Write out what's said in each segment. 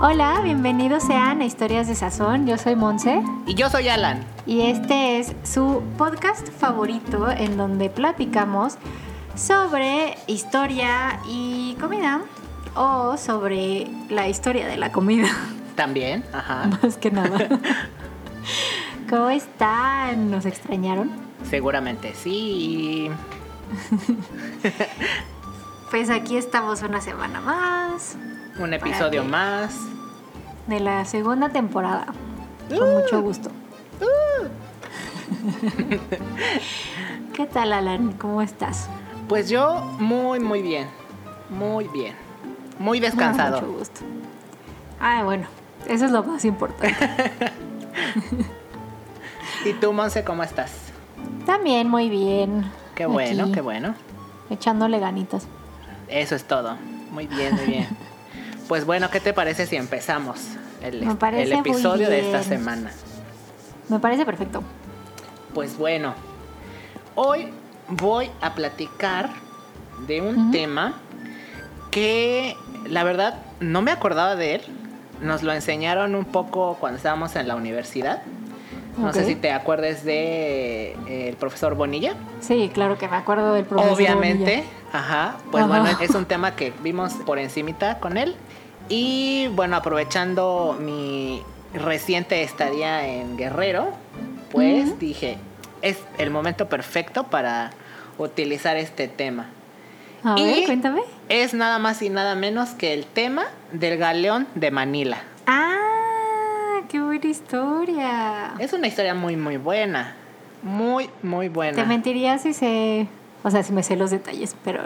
Hola, bienvenidos sean a Historias de Sazón. Yo soy Monse Y yo soy Alan. y este es su podcast favorito en donde platicamos sobre historia y comida o sobre la historia de la comida, También, ajá. más que nada. ¿Cómo están? ¿Nos extrañaron? Seguramente sí. Pues aquí estamos una semana más Un episodio más. de la segunda temporada. Con mucho gusto. ¿Qué tal, Alan? ¿Cómo estás? Pues yo muy, muy bien. Muy bien. Muy Mucho descansado. gusto. Ah, bueno, eso es lo más importante. ¿Y tú, Monse, cómo estás? También muy bien. Qué bueno, Aquí, qué bueno. Echándole ganitas. Eso es todo. Muy bien, muy bien. Pues bueno, ¿qué te parece si empezamos el, episodio de esta semana? Me parece perfecto. Pues bueno, hoy voy a platicar de un tema que la verdad no me acordaba de él. Nos lo enseñaron un poco cuando estábamos en la universidad. No sé si te acuerdes de eh, el profesor Bonilla. Sí, claro que me acuerdo del profesor. Obviamente, Bonilla. ajá. Pues Ajá. bueno, es un tema que vimos por encimita con él. Y bueno, aprovechando mi reciente estadía en Guerrero, pues dije, es el momento perfecto para utilizar este tema. A y cuéntame. Es nada más y nada menos que el tema del galeón de Manila. Ah, qué buena historia. Es una historia muy, muy buena. Muy, muy buena. Te mentiría si sé, o sea, si me sé los detalles, pero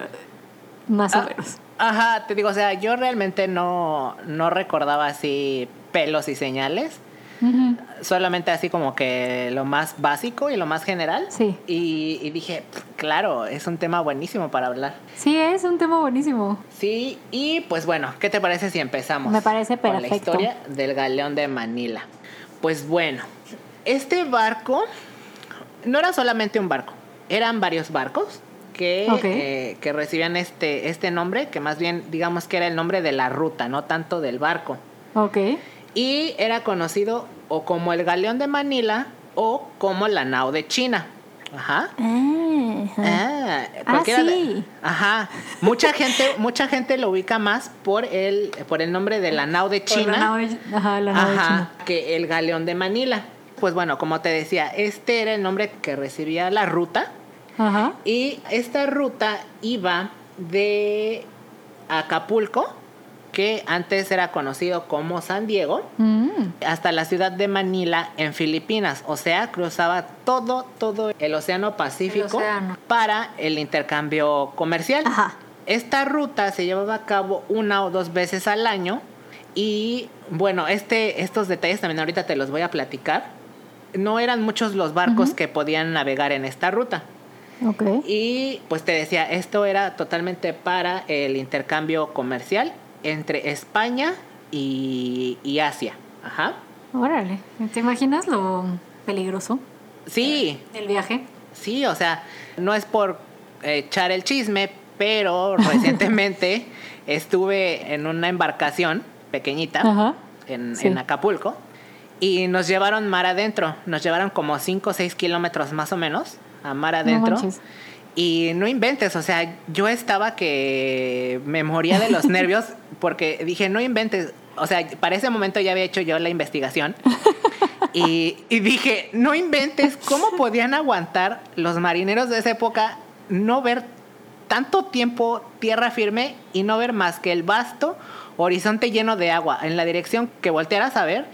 más o Ah, menos. Ajá, te digo, o sea, yo realmente no, no recordaba así pelos y señales. Solamente así como que lo más básico y lo más general. Sí. Y, y dije, "Pff, claro, es un tema buenísimo para hablar. Sí, es un tema buenísimo. Sí, y pues bueno, ¿qué te parece si empezamos? Me parece Con la perfecto. historia del galeón de Manila. Pues bueno, este barco no era solamente un barco, eran varios barcos que, eh, que recibían este, este nombre, que más bien digamos que era el nombre de la ruta, no tanto del barco. Ok. Y era conocido o como el galeón de Manila o como la nao de China. Ajá. Ah, ajá. Ah, Ah, de- sí. ajá. Mucha gente, mucha gente lo ubica más por el, por el nombre de la nao de la China. ajá, la nave Ajá, china. que el galeón de Manila. Pues bueno, como te decía, este era el nombre que recibía la ruta. Ajá. Y esta ruta iba de Acapulco, que antes era conocido como San Diego, Mm, hasta la ciudad de Manila en Filipinas. O sea, cruzaba todo, todo el Océano Pacífico océano. para el intercambio comercial. Ajá. Esta ruta se llevaba a cabo una o dos veces al año y bueno, este, estos detalles también ahorita te los voy a platicar. No eran muchos los barcos que podían navegar en esta ruta. Ok. Y pues te decía, esto era totalmente para el intercambio comercial entre España y, y Asia. Ajá. Órale. ¿Te imaginas lo peligroso Sí, del viaje? sí, o sea, no es por echar el chisme, pero recientemente estuve en una embarcación pequeñita Ajá. en, Sí. en Acapulco y nos llevaron mar adentro. Nos llevaron como 5 o 6 kilómetros más o menos a mar adentro. y no inventes, o sea, yo estaba que me moría de los nervios porque dije, no inventes. O sea, para ese momento ya había hecho yo la investigación. Y, y dije, no inventes, ¿cómo podían aguantar los marineros de esa época no ver tanto tiempo tierra firme y no ver más que el vasto horizonte lleno de agua en la dirección que voltearas a ver?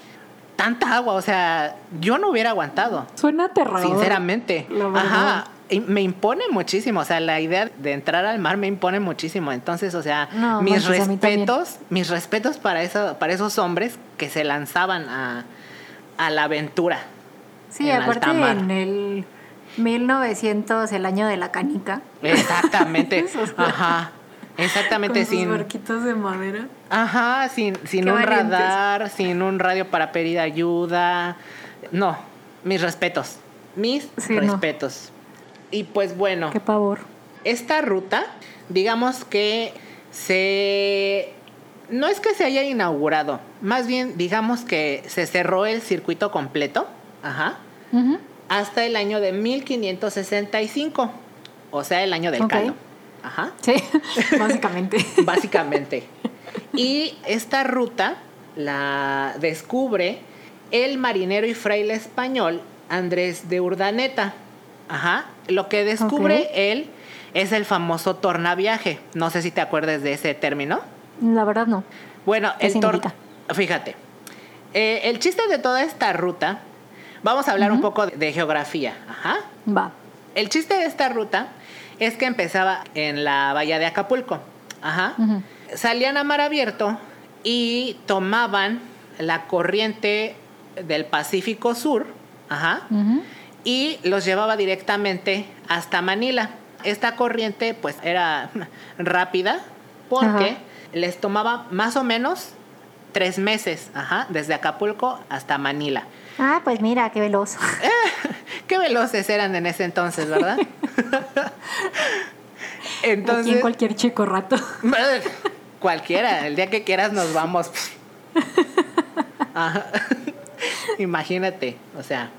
Tanta agua, o sea, yo no hubiera aguantado. Suena aterrador. Sinceramente. Ajá. Me impone muchísimo. O sea, la idea de entrar al mar me impone muchísimo. Entonces, o sea, No, mis manches, respetos, mis respetos para eso, para esos hombres que se lanzaban a, a la aventura. Sí, en aparte en el 1900, el año de la canica. Exactamente. Ajá. Exactamente con sus sin. barquitos de madera. Ajá, sin, sin Qué un valientes. radar, sin un radio para pedir ayuda. No, mis respetos. Mis Sí, no. respetos. Y pues bueno. Qué pavor. esta ruta, digamos que se... No es que se haya inaugurado, más bien digamos que se cerró el circuito completo, ajá, Ujú. hasta el año de 1565, o sea, el año del Ok. caldo, ajá, Sí, básicamente. básicamente. Y esta ruta la descubre el marinero y fraile español Andrés de Urdaneta. Ajá. Lo que descubre él es el famoso tornaviaje. No sé si te acuerdas de ese término. La verdad no. Bueno, ¿Qué el tor- significa? Fíjate. eh, el chiste de toda esta ruta, vamos a hablar un poco de, de geografía. Ajá. Va. El chiste de esta ruta es que empezaba en la bahía de Acapulco. Ajá. Salían a mar abierto y tomaban la corriente del Pacífico Sur. Ajá. Y los llevaba directamente hasta Manila. Esta corriente pues era rápida porque les tomaba más o menos tres meses, ajá, desde Acapulco hasta Manila. Ah, pues mira, qué veloz. Qué veloces eran en ese entonces, ¿verdad? Aquí entonces, en cualquier chico rato. cualquiera, el día que quieras nos vamos. Ajá. Imagínate, o sea.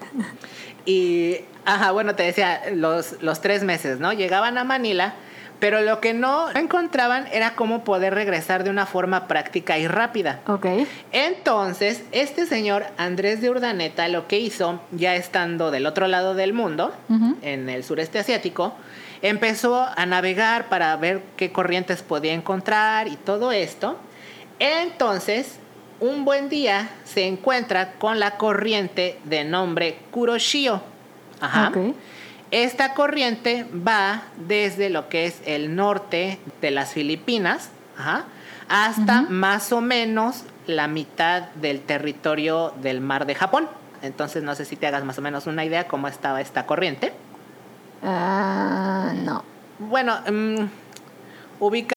Y, ajá, bueno, te decía, los, los tres meses, ¿no? Llegaban a Manila, pero lo que no encontraban era cómo poder regresar de una forma práctica y rápida. Ok. Entonces, este señor Andrés de Urdaneta lo que hizo, ya estando del otro lado del mundo, en el sureste asiático, empezó a navegar para ver qué corrientes podía encontrar y todo esto. Entonces, un buen día se encuentra con la corriente de nombre Kuroshio. Ajá. Ok. Esta corriente va desde lo que es el norte de las Filipinas ajá, hasta más o menos la mitad del territorio del mar de Japón. Entonces no sé si te hagas más o menos una idea cómo estaba esta corriente. Ah, no. Bueno, mm, ubica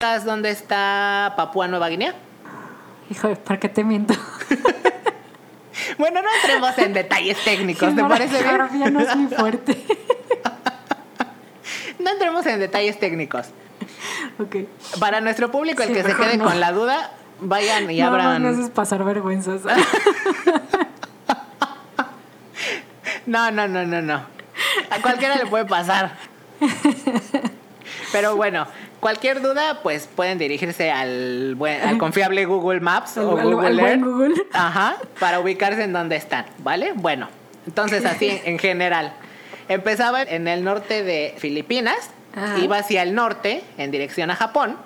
Dónde está Papúa Nueva Guinea. Hijo, ¿para qué te miento? Bueno, no entremos en detalles técnicos, ¿te parece bien? No es muy fuerte. No entremos en detalles técnicos. Ok. Para nuestro público, el que se quede no. con la duda, vayan y abran. pasar vergüenzas. No, no, no, no, no. A cualquiera le puede pasar. Pero bueno, cualquier duda, pues pueden dirigirse al, buen, al confiable Google Maps o al- Google al Earth. Google. Ajá, para ubicarse en donde están, ¿vale? Bueno, entonces así en, en general. Empezaba en el norte de Filipinas, Ajá. iba hacia el norte en dirección a Japón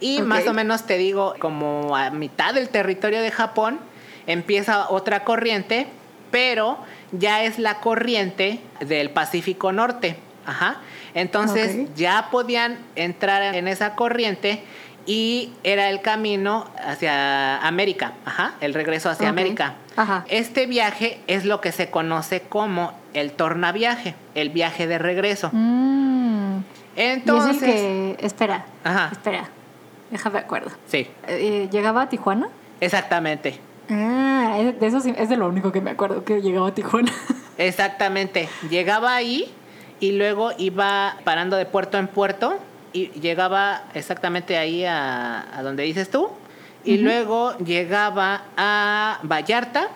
y más o menos te digo, como a mitad del territorio de Japón empieza otra corriente, pero ya es la corriente del Pacífico Norte. Ajá. Entonces ya podían entrar en esa corriente y era el camino hacia América, ajá, el regreso hacia. América. Ajá. Este viaje es lo que se conoce como el tornaviaje, el viaje de regreso. Mm. Entonces, y es el que. Espera. Ajá. Espera. Déjame acuerdo. sí, Eh, ¿Llegaba a Tijuana? exactamente. Ah, de eso sí- es de lo único que me acuerdo, que llegaba a Tijuana. Exactamente. Llegaba ahí y luego iba parando de puerto en puerto y llegaba exactamente ahí a, a donde dices tú. Y luego llegaba a Vallarta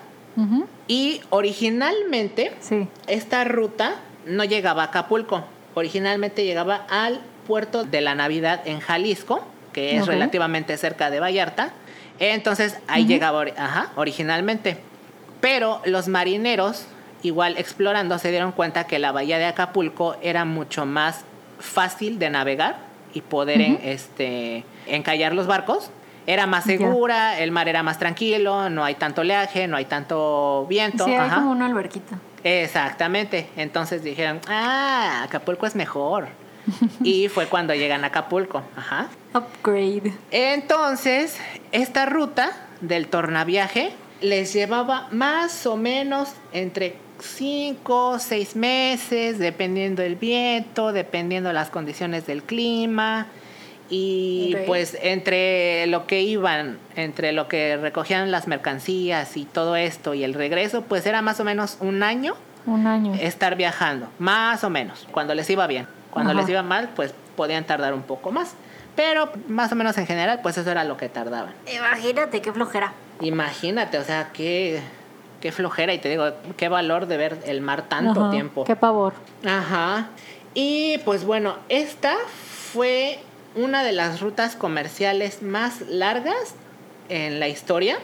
y originalmente Sí. esta ruta no llegaba a Acapulco. Originalmente llegaba al puerto de la Navidad en Jalisco, que es relativamente cerca de Vallarta. Entonces ahí llegaba ajá, originalmente. Pero los marineros, igual explorando, se dieron cuenta que la bahía de Acapulco era mucho más fácil de navegar y poder en- este, encallar los barcos. Era más segura, el mar era más tranquilo, no hay tanto oleaje, no hay tanto viento. Sí, hay ajá. como una alberquita. Exactamente. Entonces dijeron, ah, Acapulco es mejor. y fue cuando llegan a Acapulco. Ajá. Upgrade. Entonces, esta ruta del tornaviaje les llevaba más o menos entre 5 o 6 meses, dependiendo del viento, dependiendo las condiciones del clima. Y pues entre lo que iban, entre lo que recogían las mercancías y todo esto y el regreso, pues era más o menos un año Un año. estar viajando, más o menos, cuando les iba bien. Cuando Ajá. les iba mal, pues podían tardar un poco más. Pero más o menos en general, pues eso era lo que tardaban. Imagínate qué flojera. Imagínate, o sea, qué, qué flojera y te digo, qué valor de ver el mar tanto Ajá, tiempo. Qué pavor. Ajá. Y pues bueno, esta fue una de las rutas comerciales más largas en la historia.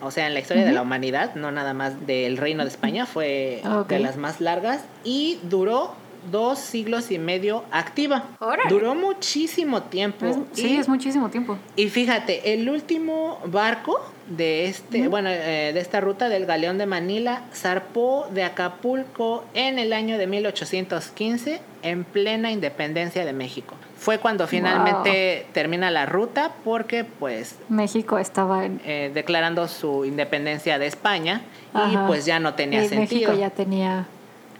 O sea, en la historia de la humanidad, no nada más del Reino de España, fue Ok. de las más largas y duró dos siglos y medio activa. Órale. Duró muchísimo tiempo. Es- sí, Y- es muchísimo tiempo. y fíjate, el último barco de este, bueno, eh, de esta ruta del Galeón de Manila zarpó de Acapulco en el año de 1815 en plena independencia de México. Fue cuando finalmente termina la ruta porque pues México estaba en. eh, declarando su independencia de España y pues ya no tenía Y sentido. México ya tenía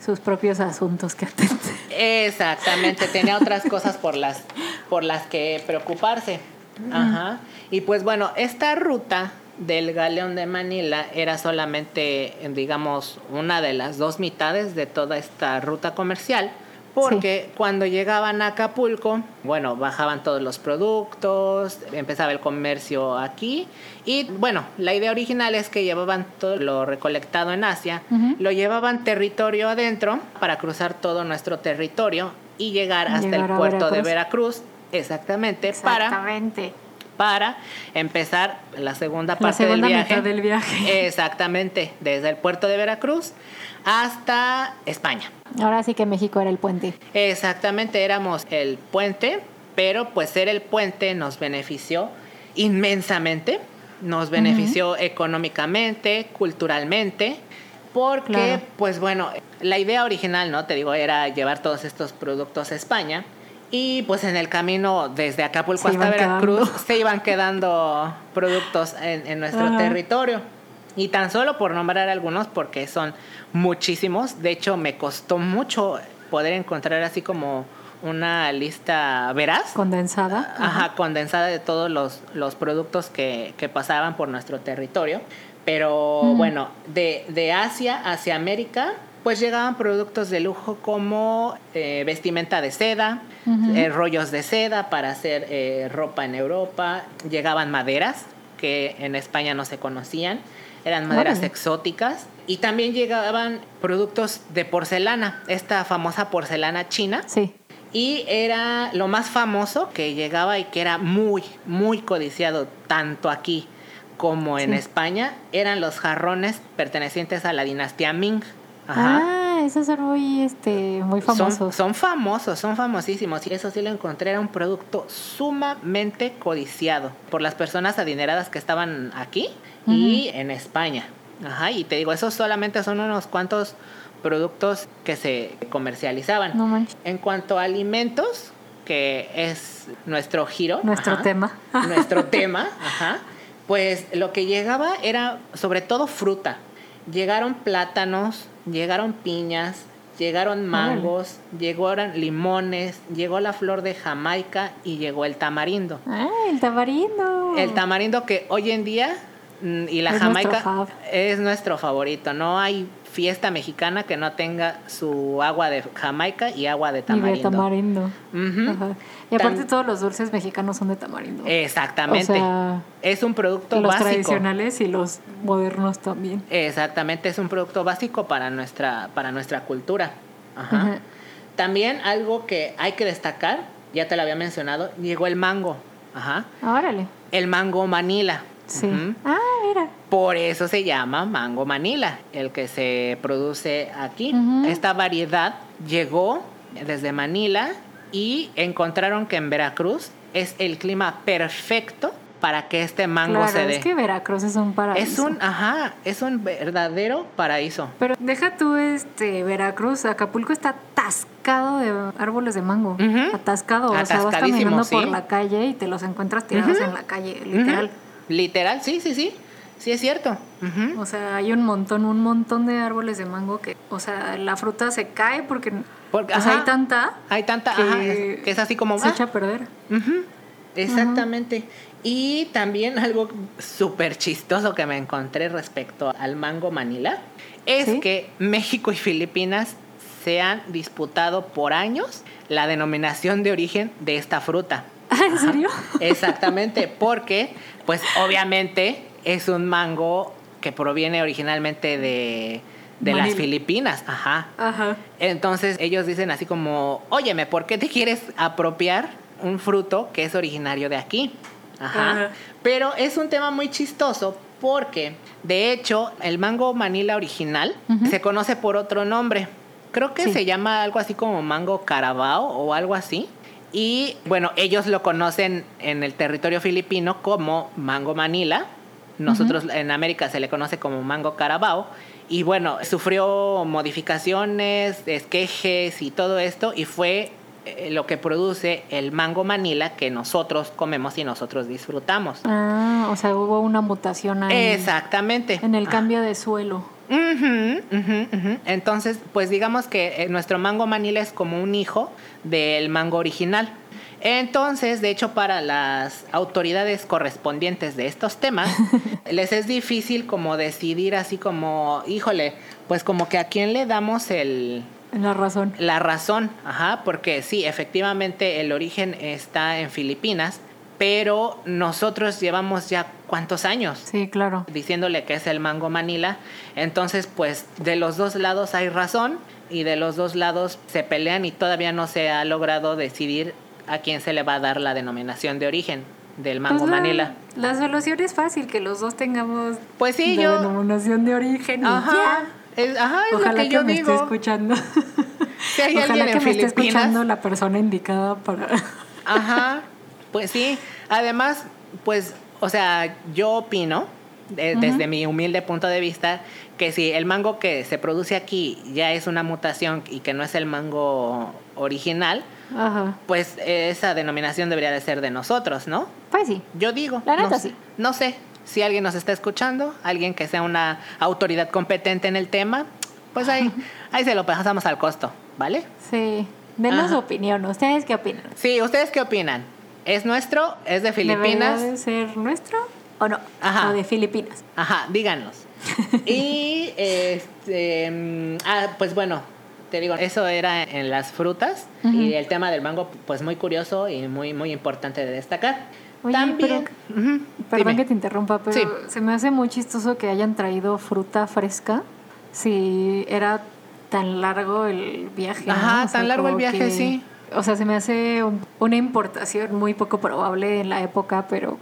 sus propios asuntos que atender. Exactamente, tenía otras cosas por las, por las que preocuparse. Ajá. Y pues bueno, esta ruta del galeón de Manila era solamente, digamos, una de las dos mitades de toda esta ruta comercial. Porque cuando llegaban a Acapulco, bueno, bajaban todos los productos, empezaba el comercio aquí. Y bueno, la idea original es que llevaban todo lo recolectado en Asia, lo llevaban territorio adentro para cruzar todo nuestro territorio y llegar hasta Llegar el puerto de Veracruz. Veracruz. Exactamente, para Exactamente. Para empezar la segunda La parte segunda del viaje. mitad del viaje. Exactamente, desde el puerto de Veracruz hasta España. Ahora sí que México era el puente. Exactamente, éramos el puente, pero pues ser el puente nos benefició inmensamente, nos benefició económicamente, culturalmente, porque Claro. pues bueno, la idea original, ¿no? Te digo, era llevar todos estos productos a España. Y pues en el camino desde Acapulco Se hasta Veracruz quedando. se iban quedando productos en, en nuestro Ajá. territorio. Y tan solo por nombrar algunos, porque son muchísimos. De hecho, me costó mucho poder encontrar así como una lista veraz. Condensada. Ajá, condensada de todos los, los productos que, que pasaban por nuestro territorio. Pero Mm. bueno, de, de Asia hacia América, pues llegaban productos de lujo como eh, vestimenta de seda, eh, rollos de seda para hacer eh, ropa en Europa, llegaban maderas que en España no se conocían, eran maderas exóticas y también llegaban productos de porcelana, esta famosa porcelana china. Sí. Y era lo más famoso que llegaba y que era muy, muy codiciado tanto aquí como en Sí. España, eran los jarrones pertenecientes a la dinastía Ming. Ajá. Ah, esos son muy, este, muy famosos. son famosos, son famosísimos. Y eso sí lo encontré, era un producto sumamente codiciado por las personas adineradas que estaban aquí y en España. Ajá, y te digo, esos solamente son unos cuantos productos que se comercializaban. No manches. En cuanto a alimentos, que es nuestro giro. Nuestro ajá, tema. Nuestro tema, ajá. Pues lo que llegaba era sobre todo fruta. Llegaron plátanos, llegaron piñas, llegaron mangos, llegaron limones, llegó la flor de Jamaica y llegó el tamarindo. Ah, el tamarindo. El tamarindo que hoy en día mm, y la Es Jamaica es nuestro favorito. No hay fiesta mexicana que no tenga su agua de Jamaica y agua de Y de tamarindo. tamarindo. Ajá. Y aparte todos los dulces mexicanos son de tamarindo. Exactamente. O sea, es un producto los básico. tradicionales y los modernos también. Exactamente, es un producto básico para nuestra, para nuestra cultura. Ajá. Ajá. También algo que hay que destacar, ya te lo había mencionado, llegó el mango. Ajá. Órale. El mango Manila. Sí. Ah, mira. Por eso se llama mango Manila, el que se produce aquí. Esta variedad llegó desde Manila y encontraron que en Veracruz es el clima perfecto para que este mango claro, se dé. es que Veracruz es un paraíso. Es un, ajá, es un verdadero paraíso. Pero deja tú este Veracruz, Acapulco está atascado de árboles de mango. Atascado, o sea, vas caminando por la calle y te los encuentras tirados en la calle, literal. Literal, sí, sí, sí. Sí es cierto. O sea, hay un montón, un montón de árboles de mango que, o sea, la fruta se cae porque, Porque, o sea, ajá, hay tanta Hay tanta, que, ajá, es- que es así como... se ah, echa a perder. Ujú, Exactamente. Y también algo súper chistoso que me encontré respecto al mango Manila es ¿Sí? que México y Filipinas se han disputado por años la denominación de origen de esta fruta. ¿En serio? Exactamente, porque pues obviamente es un mango que proviene originalmente de, de las. Filipinas. Ajá. Ajá. Entonces ellos dicen así como, óyeme, ¿por qué te quieres apropiar un fruto que es originario de aquí? Ajá. Ajá. Pero es un tema muy chistoso porque, de hecho, el mango manila original se conoce por otro nombre. Creo que Sí. se llama algo así como mango carabao o algo así. Y bueno, ellos lo conocen en el territorio filipino como mango manila. Nosotros en América se le conoce como mango carabao. Y bueno, sufrió modificaciones, esquejes y todo esto. Y fue eh, lo que produce el mango manila que nosotros comemos y nosotros disfrutamos. Ah, o sea, hubo una mutación ahí. Exactamente. En el cambio de suelo. Entonces, pues digamos que eh, nuestro mango manila es como un hijo del mango original. Entonces, de hecho, para las autoridades correspondientes de estos temas, les es difícil como decidir así como, híjole, pues como que a quién le damos el, La razón. la razón, ajá, porque sí, efectivamente el origen está en Filipinas, pero nosotros llevamos ya cuántos años Sí, claro. diciéndole que es el mango manila. Entonces, pues de los dos lados hay razón y de los dos lados se pelean y todavía no se ha logrado decidir a quién se le va a dar la denominación de origen del mango Pues la- manila. La solución es fácil, que los dos tengamos Pues sí, la yo... denominación de origen y Ajá, ya. es, ajá, es Ojalá lo que, que, yo me digo. esté escuchando. Si hay Ojalá alguien que en me esté escuchando la persona indicada para... Ajá, pues sí. Además, pues, o sea, yo opino, de- desde mi humilde punto de vista, que si el mango que se produce aquí ya es una mutación y que no es el mango original, Ajá. pues eh, esa denominación debería de ser de nosotros, ¿no? Pues sí. Yo digo. La neta no, sí. No sé si alguien nos está escuchando, alguien que sea una autoridad competente en el tema, pues ahí, ahí se lo pasamos al costo, ¿vale? Sí. Denos su opinión. ¿Ustedes qué opinan? Sí, ¿ustedes qué opinan? ¿Es nuestro? ¿Es de ¿Debería Filipinas? de ser nuestro? ¿O no? Ajá. O de Filipinas. Ajá, díganos. y este, mm, ah, pues bueno, te digo, eso era en las frutas y el tema del mango, pues muy curioso y muy muy importante de destacar. Oye, También, Ujú, Perdón dime. que te interrumpa, pero Sí. se me hace muy chistoso que hayan traído fruta fresca si era tan largo el viaje. ¿no? Ajá, O sea, tan largo el viaje, que- sí. O sea, se me hace un- una importación muy poco probable en la época, pero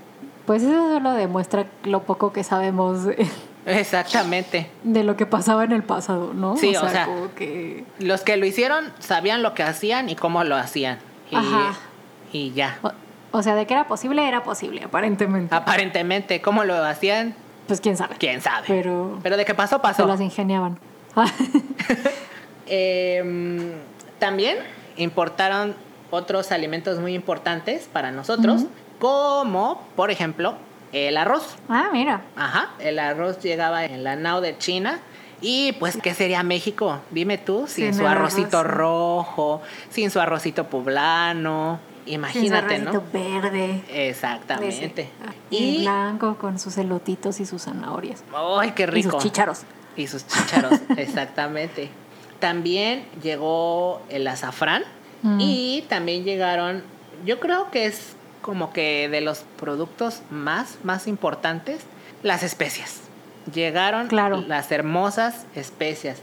pues eso solo demuestra lo poco que sabemos de, Exactamente. de lo que pasaba en el pasado, ¿no? Sí, o sea, como que... Los que lo hicieron sabían lo que hacían y cómo lo hacían. Y, Ajá. y ya. O, o sea, de que era posible, era posible, aparentemente. Aparentemente, cómo lo hacían, Pues quién sabe. quién sabe. Pero, Pero de qué pasó, se pasó. las ingeniaban. Eh, también importaron otros alimentos muy importantes para nosotros, como, por ejemplo, el arroz. ah, mira. Ajá, el arroz llegaba en la nao de China. Y pues, ¿qué sería México? Dime tú, sin, Sin su arrocito arroz. rojo, sin su arrocito poblano. Imagínate, Sin su ¿no? arrocito verde. Exactamente. Ese. Y Y, blanco con sus elotitos y sus zanahorias. ¡ay, qué Y rico! sus chícharos. Y sus chícharos, exactamente. También llegó el azafrán Mm. y también llegaron, yo creo que es como que de los productos más, más importantes, las especias. Llegaron Claro. las hermosas especias.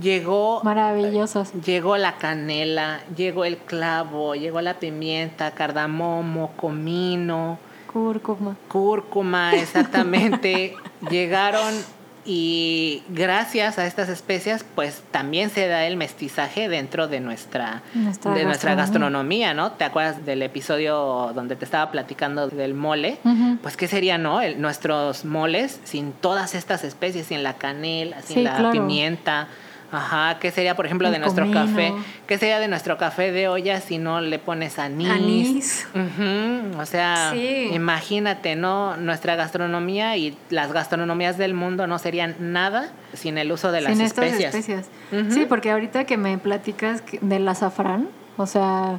Llegó Maravillosas. Llegó la canela, llegó el clavo, llegó la pimienta, cardamomo, comino, Cúrcuma. cúrcuma, exactamente. Llegaron y gracias a estas especias, pues también se da el mestizaje dentro de nuestra, Nuestra de nuestra gastronomía. gastronomía, ¿no? ¿Te acuerdas del episodio donde te estaba platicando del mole? Pues qué sería, ¿no? El- nuestros moles sin todas estas especies, sin la canela, sin Sí, la claro. pimienta. Ajá, ¿qué sería, por ejemplo, de nuestro comino. café? ¿Qué sería de nuestro café de olla si no le pones anís? Anís. O sea, Sí. imagínate, ¿no? Nuestra gastronomía y las gastronomías del mundo no serían nada sin el uso de las Sin especias. estas especias. Sí, porque ahorita que me platicas del azafrán, o sea,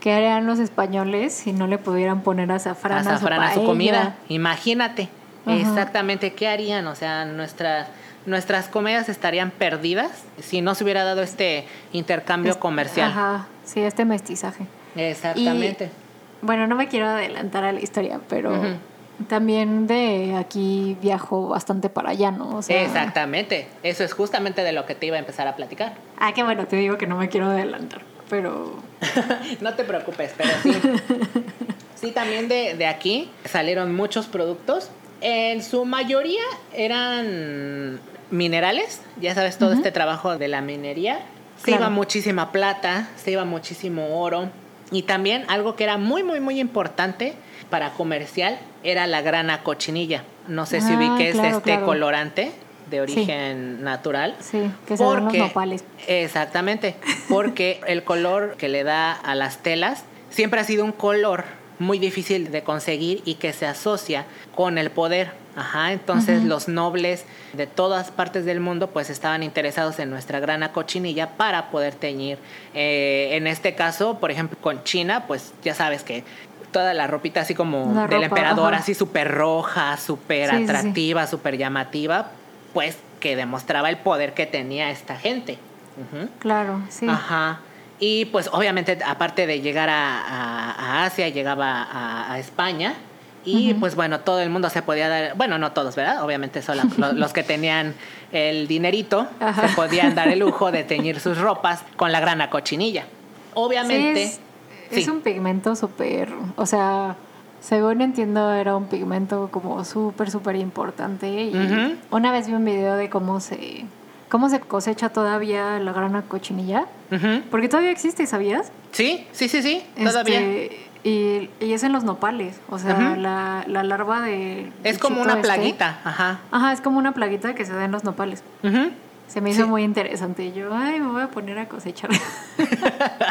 ¿qué harían los españoles si no le pudieran poner azafrán, azafrán a a su, su comida. Imagínate. Exactamente, ¿qué harían? O sea, nuestras nuestras comidas estarían perdidas si no se hubiera dado este intercambio Es- comercial. Ajá, sí, este mestizaje. Exactamente. Y, bueno, no me quiero adelantar a la historia, pero también de aquí viajo bastante para allá, ¿no? O sea, Exactamente. Eso es justamente de lo que te iba a empezar a platicar. Ah, qué bueno, te digo que no me quiero adelantar, pero no te preocupes, pero sí. Sí, también de, de aquí salieron muchos productos. En su mayoría eran minerales. Ya sabes, todo este trabajo de la minería. Se Claro. iba muchísima plata, se iba muchísimo oro. Y también algo que era muy, muy, muy importante para comercial era la grana cochinilla. No sé si Ah, ubiques claro, este claro. colorante de origen natural. sí, que se ven los nopales. Exactamente, porque el color que le da a las telas siempre ha sido un color muy difícil de conseguir y que se asocia con el poder. Ajá, entonces los nobles de todas partes del mundo pues estaban interesados en nuestra grana cochinilla para poder teñir. Eh, en este caso, por ejemplo, con China, pues ya sabes que toda la ropita así como La del ropa, emperador, ajá. así súper roja, súper Sí, atractiva, súper llamativa, pues que demostraba el poder que tenía esta gente. Claro, sí. Ajá. Y pues obviamente aparte de llegar a, a- a Asia, llegaba a, a España. Y pues bueno, todo el mundo se podía dar, bueno, no todos, ¿verdad? Obviamente solo lo- los que tenían el dinerito Ajá. se podían dar el lujo de teñir sus ropas con la grana cochinilla. Obviamente. Sí, es, un pigmento súper, o sea, según entiendo era un pigmento como súper, súper importante. Y una vez vi un video de cómo se, cómo se cosecha todavía la grana cochinilla, porque todavía existe, ¿sabías? Sí, sí, sí, sí, todavía. Este, y, y es en los nopales, o sea, la, la larva de... es como una este- plaguita, ajá. Ajá, es como una plaguita que se da en los nopales. Se me hizo Sí. muy interesante. Y yo, ay, me voy a poner a cosechar.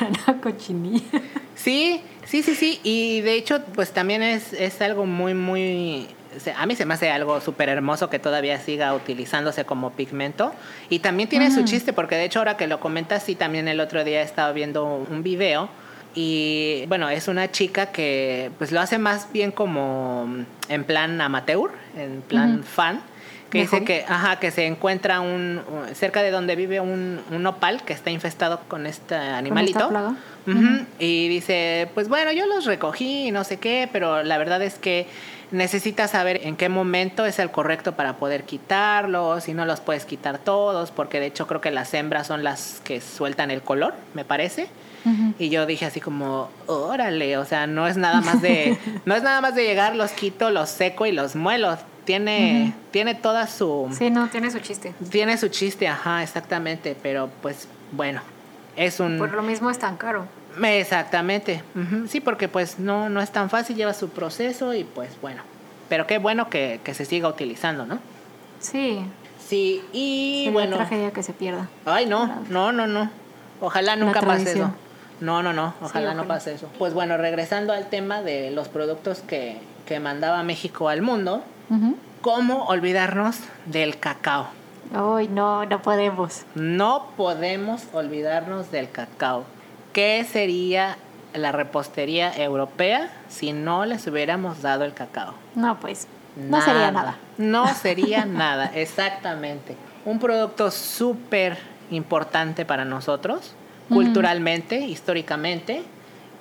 grana cochinilla. Sí, sí, sí, sí. Y de hecho, pues también es, es algo muy, muy... A mí se me hace algo súper hermoso que todavía siga utilizándose como pigmento. Y también tiene su chiste, porque de hecho ahora que lo comentas, sí, también el otro día estaba viendo un video Y bueno, es una chica que pues lo hace más bien como en plan amateur, en plan fan. Que dice que, ajá, que se encuentra un, cerca de donde vive un, un nopal que está infestado con este animalito. plaga? Y dice, pues bueno, yo los recogí y no sé qué, pero la verdad es que necesitas saber en qué momento es el correcto para poder quitarlos y no los puedes quitar todos, porque de hecho creo que las hembras son las que sueltan el color, me parece. Y yo dije así como, órale, o sea, no es nada más de, no es nada más de llegar, los quito, los seco y los muelo. Tiene, tiene toda su, Sí, no, tiene su chiste. tiene su chiste, ajá, exactamente, pero pues bueno, es un... Por lo mismo es tan caro. Exactamente, sí, porque pues no, no es tan fácil, lleva su proceso y pues bueno, pero qué bueno que, que se siga utilizando, ¿no? Sí. Sí, y sería bueno, tragedia que se pierda. ay no, no, no, no, ojalá nunca pase eso. No, no, no, ojalá no ojalá. pase eso. Pues bueno, regresando al tema de los productos que, que mandaba México al mundo. ¿cómo olvidarnos del cacao? Ay, no, no podemos. No podemos olvidarnos del cacao. ¿Qué sería la repostería europea si no les hubiéramos dado el cacao? No, pues, no sería nada. No sería nada, exactamente. Un producto súper importante para nosotros, culturalmente, históricamente,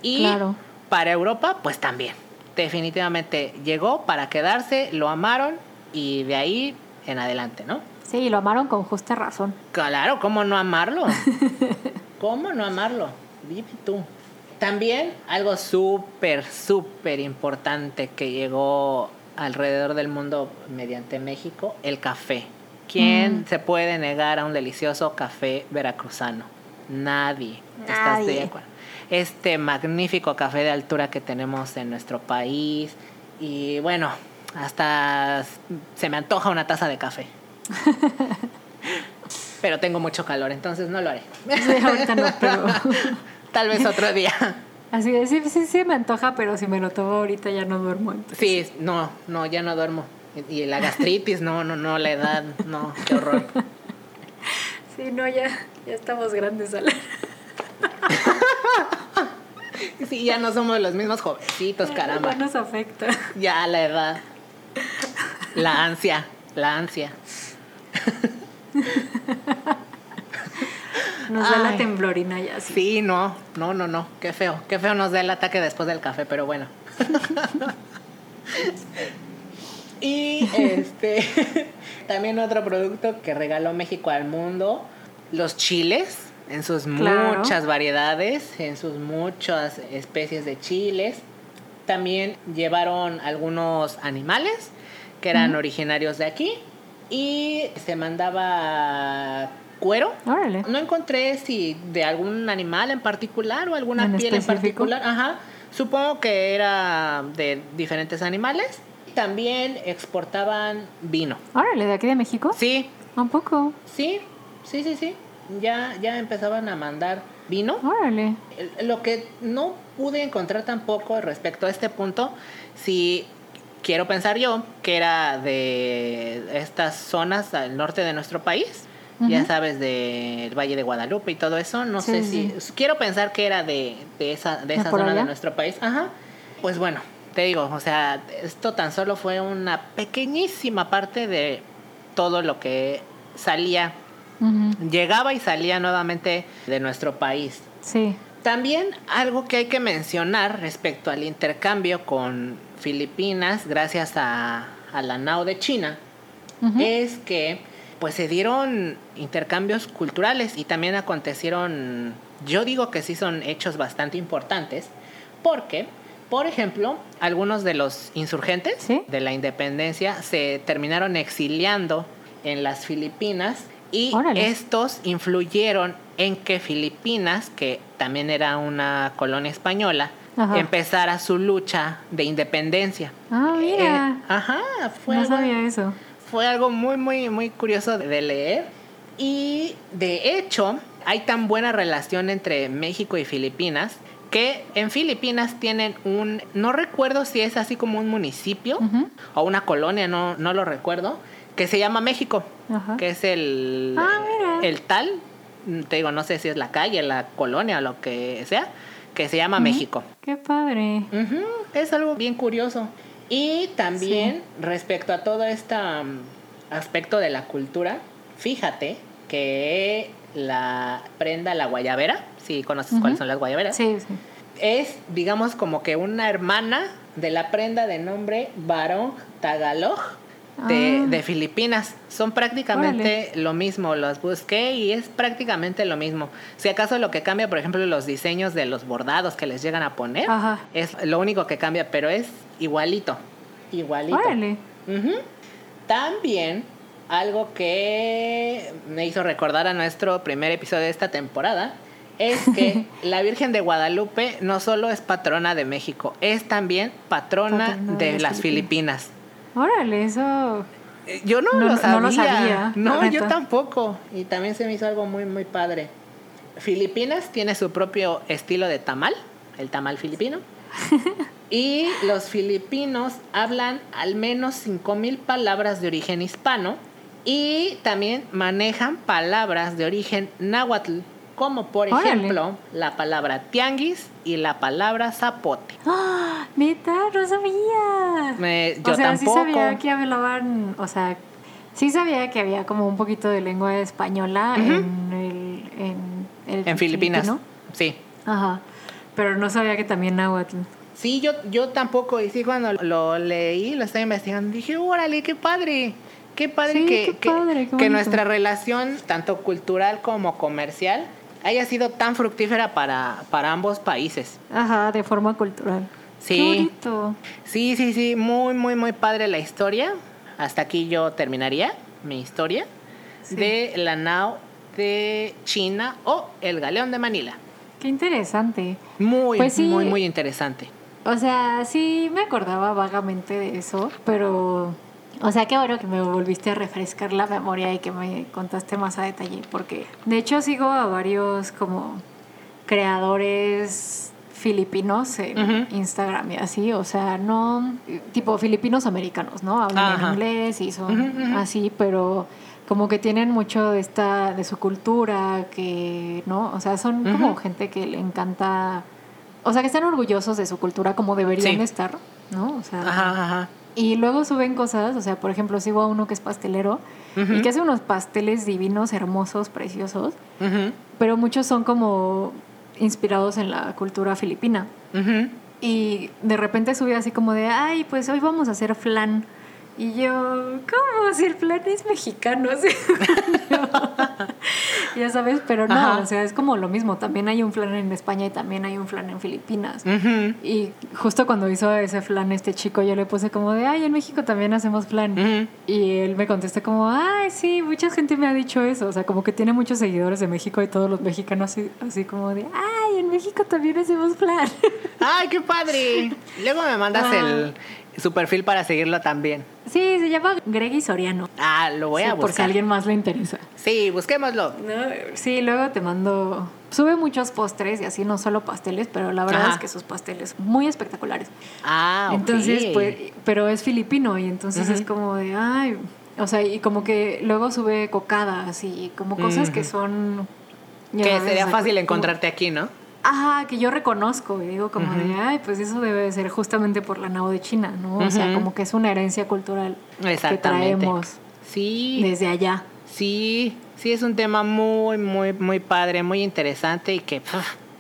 y Claro. para Europa, pues también. Definitivamente llegó para quedarse, lo amaron y de ahí en adelante, ¿no? Sí, lo amaron con justa razón. Claro, ¿cómo no amarlo? ¿Cómo no amarlo? Tú. También algo súper, súper importante que llegó alrededor del mundo mediante México, el café. ¿Quién se puede negar a un delicioso café veracruzano? Nadie. ¿Estás de acuerdo? Este magnífico café de altura que tenemos en nuestro país. Y bueno, hasta se me antoja una taza de café. Pero tengo mucho calor, entonces no lo haré. Sí, ahorita no, pero... Tal vez otro día. Así de, sí, sí, sí me antoja, pero si me lo tomo ahorita ya no duermo. entonces. Sí, no, no, ya no duermo. Y la gastritis, no, no, no, la edad, no, qué horror. Sí, no, ya, ya estamos grandes, Alan. Sí, ya no somos los mismos jovencitos, caramba. Ya nos afecta. Ya la edad. La ansia, la ansia. Nos da la temblorina ya, sí. Sí, no, no, no, no, qué feo, qué feo nos da el ataque después del café, pero bueno. y este, también otro producto que regaló México al mundo, los chiles, en sus Claro. muchas variedades, en sus muchas especies de chiles. También llevaron algunos animales que eran originarios de aquí y se mandaba cuero. Órale. No encontré si de algún animal en particular o alguna ¿En piel en particular. Ajá. Supongo que era de diferentes animales. También exportaban vino. Órale, ¿de aquí de México? Sí, Un poco. sí, sí, sí, sí. Ya, ya empezaban a mandar vino. Órale. Lo que no pude encontrar tampoco respecto a este punto, si quiero pensar yo que era de estas zonas al norte de nuestro país, ya Ujú. sabes, del Valle de Guadalupe y todo eso, no Sí, sé sí, si... Quiero pensar que era de, de esa, de ¿De esa zona de allá? nuestro país. Ajá. Pues bueno, te digo, o sea, esto tan solo fue una pequeñísima parte de todo lo que salía, Ujú. llegaba y salía nuevamente de nuestro país. Sí. También algo que hay que mencionar respecto al intercambio con Filipinas, gracias a, a la NAO de China, Ujú. es que pues se dieron intercambios culturales y también acontecieron, yo digo que sí son hechos bastante importantes, porque, por ejemplo, algunos de los insurgentes ¿Sí? de la independencia se terminaron exiliando en las Filipinas y Órale. estos influyeron en que Filipinas, que también era una colonia española, Ajá. empezara su lucha de independencia. Ah, mira. Eh, ajá, fue no algo- sabía eso. Fue algo muy, muy, muy curioso de leer. Y de hecho, hay tan buena relación entre México y Filipinas que en Filipinas tienen un, no recuerdo si es así como un municipio o una colonia, no, no lo recuerdo, que se llama México, que es el, Ah, mira. el tal, te digo, no sé si es la calle, la colonia o lo que sea, que se llama México. Qué padre. Es algo bien curioso. Y también respecto a todo este um, aspecto de la cultura, fíjate que la prenda, la guayabera, si conoces cuáles son las guayaberas, Sí, es, digamos, como que una hermana de la prenda de nombre Barong Tagalog de, Ah. de Filipinas. Son prácticamente lo mismo, los busqué y es prácticamente lo mismo. Si acaso lo que cambia, por ejemplo, los diseños de los bordados que les llegan a poner, Ajá. es lo único que cambia, pero es igualito. Igualito. Órale. También algo que me hizo recordar a nuestro primer episodio de esta temporada es que la Virgen de Guadalupe no solo es patrona de México, es también patrona, Patrona de, de las las Filipinas. Órale, eso. Eh, Yo no, No- lo no sabía. lo sabía, No, yo tampoco. Y también se me hizo algo muy, muy padre. Filipinas tiene su propio estilo de tamal, el tamal filipino. y los filipinos hablan al menos 5.000 palabras de origen hispano y también manejan palabras de origen náhuatl, como por Órale. ejemplo la palabra tianguis y la palabra zapote. ¡Ah! Neta, no sabía. Me- yo o sea, tampoco. sí sabía que hablaban. O sea, sí sabía que había como un poquito de lengua española en el. En, el En Filipinas. filipino. Sí. Ajá. Pero no sabía que también náhuatl. Sí, yo, yo tampoco, y sí cuando lo leí, lo estaba investigando, dije, órale, qué padre, qué padre Sí, que, qué padre, que nuestra relación, tanto cultural como comercial, haya sido tan fructífera para, para ambos países. Ajá, de forma cultural. Sí. Qué. Sí, sí, sí, muy, muy, muy padre la historia. Hasta aquí yo terminaría mi historia Sí. de la nao de China o el galeón de Manila. Qué interesante. Muy, Pues sí. muy, muy interesante. O sea, sí me acordaba vagamente de eso, pero. O sea, qué bueno que me volviste a refrescar la memoria y que me contaste más a detalle, porque de hecho sigo a varios como creadores filipinos en. Instagram y así, o sea, no tipo filipinos americanos, ¿no? Hablan Ajá. en inglés y son así, pero como que tienen mucho de esta de su cultura, que no, o sea, son como gente que le encanta o sea, que están orgullosos de su cultura como deberían Sí. estar, ¿no? O sea, Ajá, ajá. Y luego suben cosas, o sea, por ejemplo, sigo a uno que es pastelero y que hace unos pasteles divinos, hermosos, preciosos, pero muchos son como inspirados en la cultura filipina. Y de repente sube así como de, ay, pues hoy vamos a hacer flan. Y yo, ¿cómo? Si el flan es mexicano. Así. ya sabes, pero no, Ajá. o sea, es como lo mismo. También hay un flan en España y también hay un flan en Filipinas. Y justo cuando hizo ese flan este chico, yo le puse como de, ay, en México también hacemos flan. Y él me contesta como, ay, sí, mucha gente me ha dicho eso. O sea, como que tiene muchos seguidores de México y todos los mexicanos así, así como de, ay, en México también hacemos flan. ¡Ay, qué padre! Luego me mandas Ah. el, su perfil para seguirlo también. Sí, se llama Greggy Soriano. Ah, lo voy Sí, a por si a buscar. alguien más le interesa. Sí, busquémoslo. No, sí, luego te mando. Sube muchos postres y así, no solo pasteles, pero la verdad Ajá. es que sus pasteles muy espectaculares. Ah, ok. Entonces, pues, pero es filipino y entonces es como de, ay, o sea, y como que luego sube cocadas y como cosas que son... ya Que sería o sea, fácil como- encontrarte aquí, ¿no? Ajá, que yo reconozco y digo como de, ay, pues eso debe de ser justamente por la nao de China, ¿no? O sea, como que es una herencia cultural que traemos Sí, desde allá. sí, sí, es un tema muy, muy, muy padre, muy interesante y que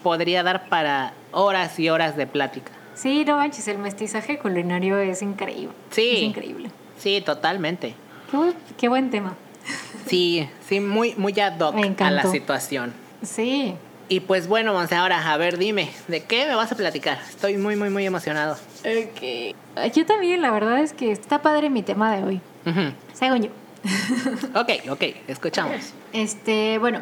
podría dar para horas y horas de plática. Sí, no manches, el mestizaje culinario es increíble. Sí. Es increíble. Sí, totalmente. Qué buen, qué buen tema. Sí, sí, muy, muy ad hoc a la situación. Sí. Y pues bueno, Monse, ahora, a ver, dime, ¿de qué me vas a platicar? Estoy muy, muy, muy emocionado. Ok. Yo también, la verdad es que está padre mi tema de hoy. Ujú. Según yo. Ok, ok, escuchamos. Este, bueno,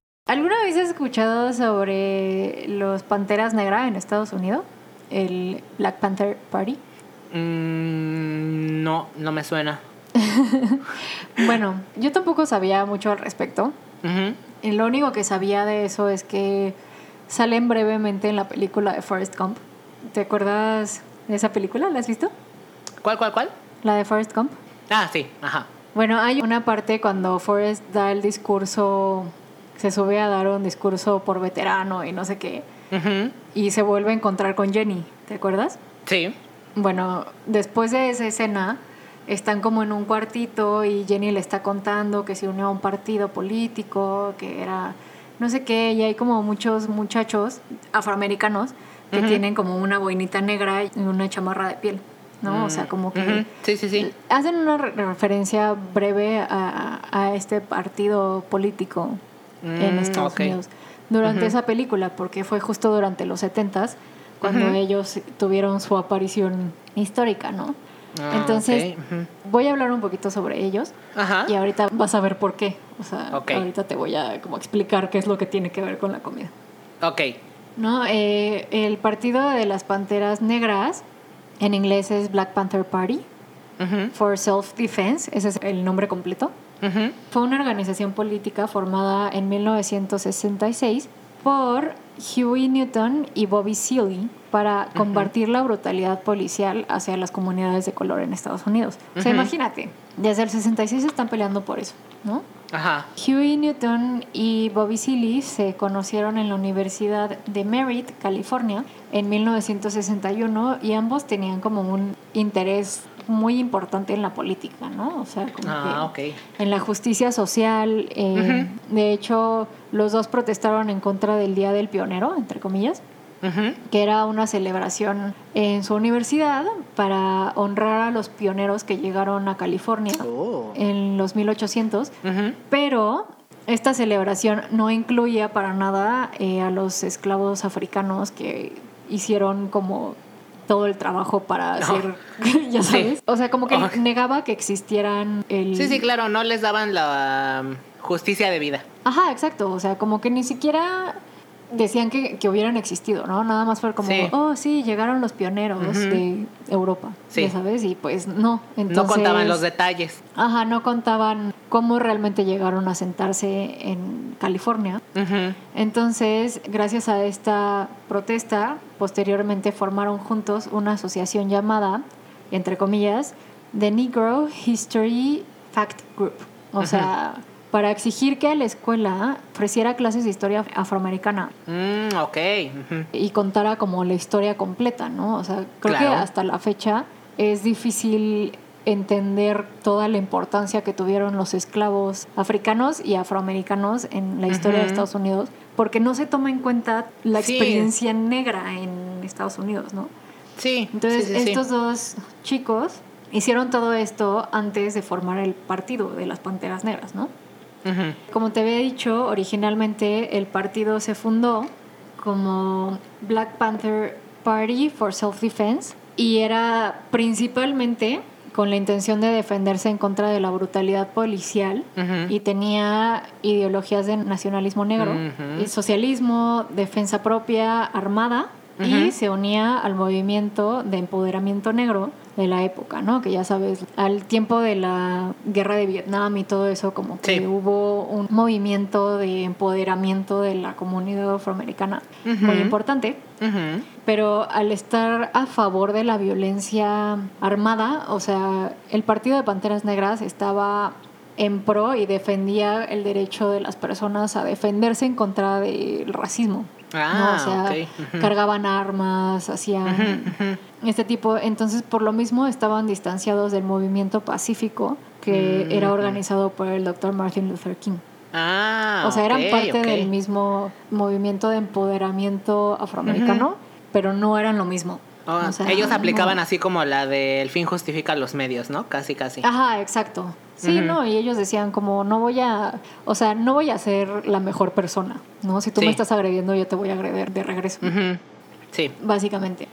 ¿Alguna vez has escuchado sobre los Panteras Negras en Estados Unidos? El Black Panther Party. Mm, no, no me suena. Bueno, yo tampoco sabía mucho al respecto. Y lo único que sabía de eso es que salen brevemente en la película de Forrest Gump. ¿Te acuerdas de esa película? ¿La has visto? ¿Cuál, cuál, cuál? La de Forrest Gump. Ah, sí, ajá. Bueno, hay una parte cuando Forrest da el discurso, se sube a dar un discurso por veterano y no sé qué, y se vuelve a encontrar con Jenny, ¿te acuerdas? Sí. Bueno, después de esa escena, están como en un cuartito y Jenny le está contando que se unió a un partido político, que era no sé qué, y hay como muchos muchachos afroamericanos que tienen como una boinita negra y una chamarra de piel, ¿no? O sea, como que. Sí, sí, sí. hacen una re- referencia breve a, a este partido político en Mm, Estados. Unidos durante esa película, porque fue justo durante los 70s cuando ellos tuvieron su aparición histórica, ¿no? Ah, Entonces, voy a hablar un poquito sobre ellos Ajá. y ahorita vas a ver por qué. O sea, ahorita te voy a como explicar qué es lo que tiene que ver con la comida. Ok. ¿no? Eh, el partido de las panteras negras, en inglés es Black Panther Party for Self-Defense, ese es el nombre completo. Fue una organización política formada en 1966 por Huey Newton y Bobby Seale para combatir la brutalidad policial hacia las comunidades de color en Estados Unidos. O sea, imagínate, desde el 66 están peleando por eso, ¿no? Ajá. Huey Newton y Bobby Seale se conocieron en la Universidad de Merritt, California, en 1961 y ambos tenían como un interés muy importante en la política, ¿no? O sea, como Ah, que en la justicia social. eh, De hecho, los dos protestaron en contra del Día del Pionero, entre comillas, que era una celebración en su universidad para honrar a los pioneros que llegaron a California Oh. en los 1800. Ujú. Pero esta celebración no incluía para nada eh, a los esclavos africanos que hicieron como todo el trabajo para hacer, ya Sí. sabes. O sea, como que negaba que existieran el... Sí, sí, claro, no les daban la justicia de vida. Ajá, exacto. O sea, como que ni siquiera decían que, que hubieran existido, ¿no? Nada más fue como, Sí. oh, sí, llegaron los pioneros de Europa, Sí. ya sabes, y pues no. Entonces, No contaban los detalles. Ajá, no contaban cómo realmente llegaron a sentarse en California. Entonces, gracias a esta protesta, posteriormente formaron juntos una asociación llamada, entre comillas, The Negro History Fact Group. O sea, para exigir que la escuela ofreciera clases de historia afroamericana Mm, ok. Y contara como la historia completa, ¿no? O sea, creo que hasta la fecha es difícil entender toda la importancia que tuvieron los esclavos africanos y afroamericanos en la historia de. Estados Unidos, porque no se toma en cuenta la Sí. experiencia negra en Estados Unidos, ¿no? Sí. Entonces, sí. estos dos chicos hicieron todo esto antes de formar el partido de las Panteras Negras, ¿no? Como te había dicho, originalmente el partido se fundó como Black Panther Party for Self-Defense y era principalmente con la intención de defenderse en contra de la brutalidad policial y tenía ideologías de nacionalismo negro, y socialismo, defensa propia, armada y se unía al movimiento de empoderamiento negro de la época, ¿no? Que ya sabes, al tiempo de la guerra de Vietnam y todo eso, como que Sí. hubo un movimiento de empoderamiento de la comunidad afroamericana muy importante. Pero al estar a favor de la violencia armada, o sea, el Partido de Panteras Negras estaba en pro y defendía el derecho de las personas a defenderse en contra del racismo. Ah, ¿no? O sea, ok. Ujú. cargaban armas, hacían este tipo. Entonces, por lo mismo, estaban distanciados del movimiento pacífico que Mm, era organizado por el doctor Martin Luther King. Ah, o sea, eran parte del mismo movimiento de empoderamiento afroamericano, pero no eran lo mismo. O sea, ellos aplicaban no. así como la de el fin justifica los medios, ¿no? Casi, casi. Ajá, exacto. Sí, no, y ellos decían como no voy a, o sea, no voy a ser la mejor persona, ¿no? Si tú Sí. me estás agrediendo, yo te voy a agredir de regreso, Ujú. Sí. básicamente.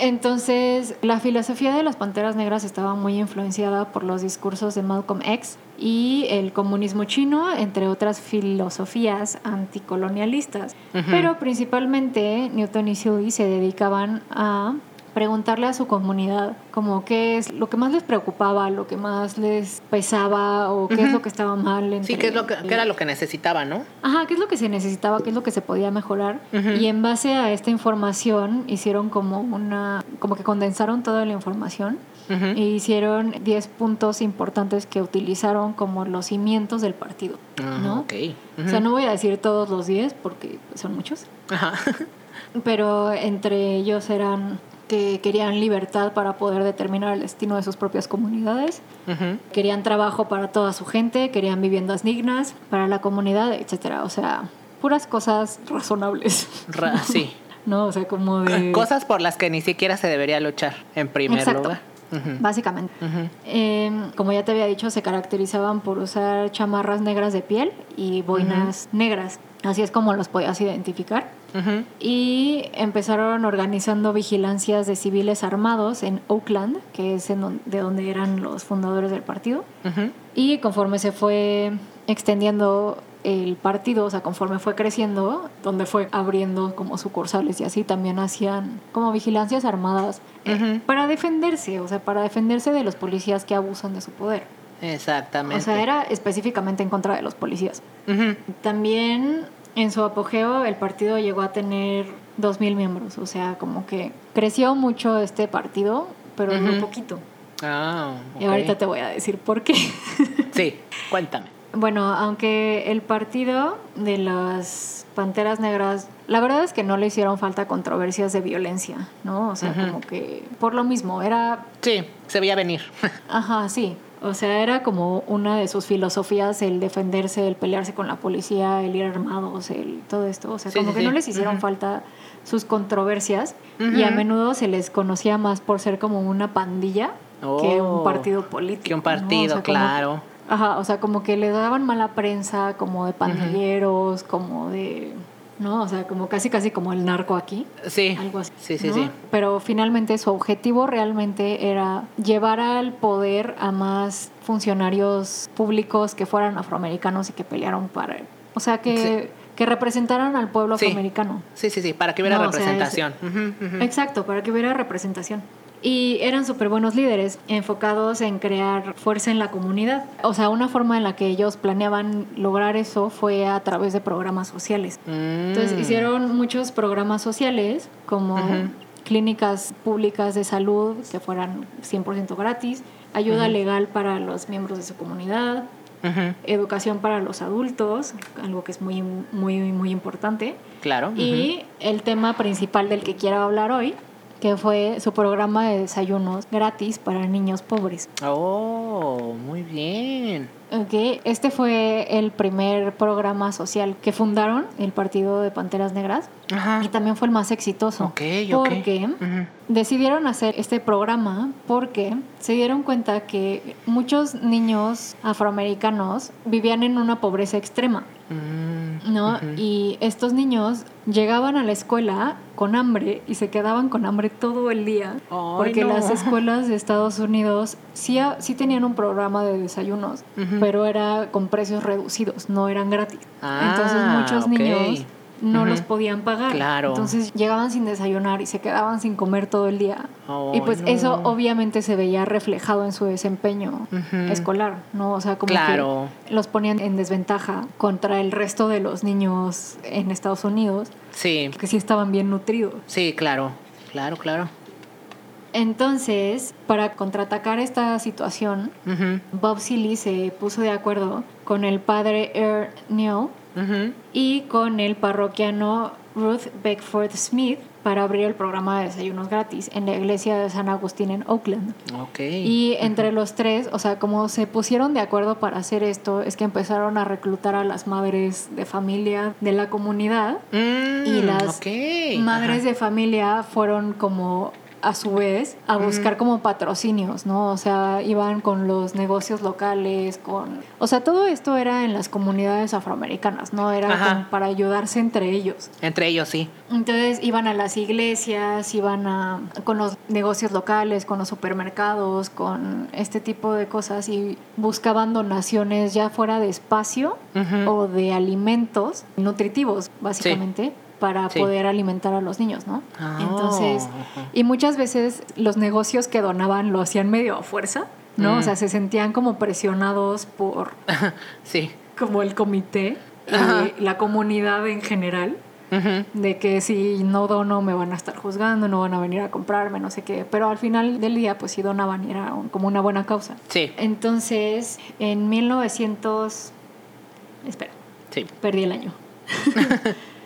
Entonces, la filosofía de las Panteras Negras estaba muy influenciada por los discursos de Malcolm X y el comunismo chino, entre otras filosofías anticolonialistas. Pero principalmente Newton y Dewey se dedicaban a preguntarle a su comunidad como qué es lo que más les preocupaba, lo que más les pesaba o qué es lo que estaba mal. Sí, entre- ¿qué, es lo que, qué era lo que necesitaba, no? Ajá, qué es lo que se necesitaba, qué es lo que se podía mejorar. Y en base a esta información hicieron como una, como que condensaron toda la información Ujú. e hicieron 10 puntos importantes que utilizaron como los cimientos del partido, Ah, ¿no? ok. O sea, no voy a decir todos los 10 porque son muchos, Ajá. pero entre ellos eran que querían libertad para poder determinar el destino de sus propias comunidades, querían trabajo para toda su gente, querían viviendas dignas para la comunidad, etcétera. O sea, puras cosas razonables. Ra- sí. No, o sea, como de Cosas por las que ni siquiera se debería luchar, en primer Exacto. lugar. Básicamente. Eh, como ya te había dicho, se caracterizaban por usar chamarras negras de piel y boinas negras. Así es como los podías identificar. Y empezaron organizando vigilancias de civiles armados en Oakland, que es en don- de donde eran los fundadores del partido. Y conforme se fue extendiendo el partido, o sea, conforme fue creciendo, donde fue abriendo como sucursales y así, también hacían como vigilancias armadas eh, para defenderse, o sea, para defenderse de los policías que abusan de su poder. Exactamente. O sea, era específicamente en contra de los policías. También en su apogeo el partido llegó a tener 2.000 miembros, o sea, como que creció mucho este partido, pero muy Ujú. poquito. Ah, Y ahorita te voy a decir por qué. Sí, cuéntame. Bueno, aunque el partido de las Panteras Negras, la verdad es que no le hicieron falta controversias de violencia, ¿no? O sea, como que por lo mismo, era, Sí, se veía venir. ajá, sí. O sea, era como una de sus filosofías el defenderse, el pelearse con la policía, el ir armados, el todo esto. O sea, Sí, como sí, que sí. no les hicieron falta sus controversias y a menudo se les conocía más por ser como una pandilla que Oh, un partido político. que un ¿no? O partido, como- claro. Ajá, o sea, como que le daban mala prensa, como de pandilleros, como de. ¿No? O sea, como casi, casi como el narco aquí. Sí. Algo así. Sí, sí, ¿no? sí. Pero finalmente su objetivo realmente era llevar al poder a más funcionarios públicos que fueran afroamericanos y que pelearon para. O sea, que, que representaran al pueblo Sí. afroamericano. Sí, sí, sí, para que hubiera No, o sea, es- representación. Exacto, para que hubiera representación. Y eran súper buenos líderes, enfocados en crear fuerza en la comunidad. O sea, una forma en la que ellos planeaban lograr eso fue a través de programas sociales. Entonces Mm. hicieron muchos programas sociales como clínicas públicas de salud que fueran 100% gratis, ayuda legal para los miembros de su comunidad, educación para los adultos, algo que es muy, muy, muy importante. Claro. Y el tema principal del que quiero hablar hoy, que fue su programa de desayunos gratis para niños pobres. Oh, muy bien. Ok, Este fue el primer programa social que fundaron el Partido de Panteras Negras Ajá. y también fue el más exitoso. Ok, ok. Porque decidieron hacer este programa porque se dieron cuenta que muchos niños afroamericanos vivían en una pobreza extrema. Mm, ¿no? Y estos niños llegaban a la escuela con hambre y se quedaban con hambre todo el día. Porque no. las escuelas de Estados Unidos sí, sí tenían un programa de desayunos, pero era con precios reducidos, no eran gratis. Ah, Entonces muchos niños no los podían pagar. Claro. Entonces llegaban sin desayunar y se quedaban sin comer todo el día. y pues no. eso obviamente se veía reflejado en su desempeño escolar, ¿no? O sea, como Claro. que los ponían en desventaja contra el resto de los niños en Estados Unidos, Sí, que sí estaban bien nutridos. sí, claro. Claro, claro. Entonces, para contraatacar esta situación, Bob Seeley se puso de acuerdo con el padre Earl Neal y con el parroquiano Ruth Beckford Smith para abrir el programa de desayunos gratis en la iglesia de San Agustín en Oakland. Ok. Y entre los tres, o sea, como se pusieron de acuerdo para hacer esto, es que empezaron a reclutar a las madres de familia de la comunidad Mm, y las madres Ajá. de familia fueron como a su vez a buscar como patrocinios, ¿no? O sea, iban con los negocios locales, con... O sea, todo esto era en las comunidades afroamericanas, ¿no? Era como para ayudarse entre ellos. Entre ellos, sí. Entonces iban a las iglesias, iban a, con los negocios locales, con los supermercados, con este tipo de cosas y buscaban donaciones ya fuera de espacio o de alimentos nutritivos, básicamente. Para Sí. poder alimentar a los niños, ¿no? Ah, Entonces, ajá. y muchas veces los negocios que donaban lo hacían medio a fuerza, ¿no? Mm. O sea, se sentían como presionados por Sí. como el comité y la comunidad en general de que si no dono me van a estar juzgando, no van a venir a comprarme, no sé qué. Pero al final del día, pues sí donaban y era un- como una buena causa. Sí. Entonces, en 1900... Espera, Sí. perdí el año.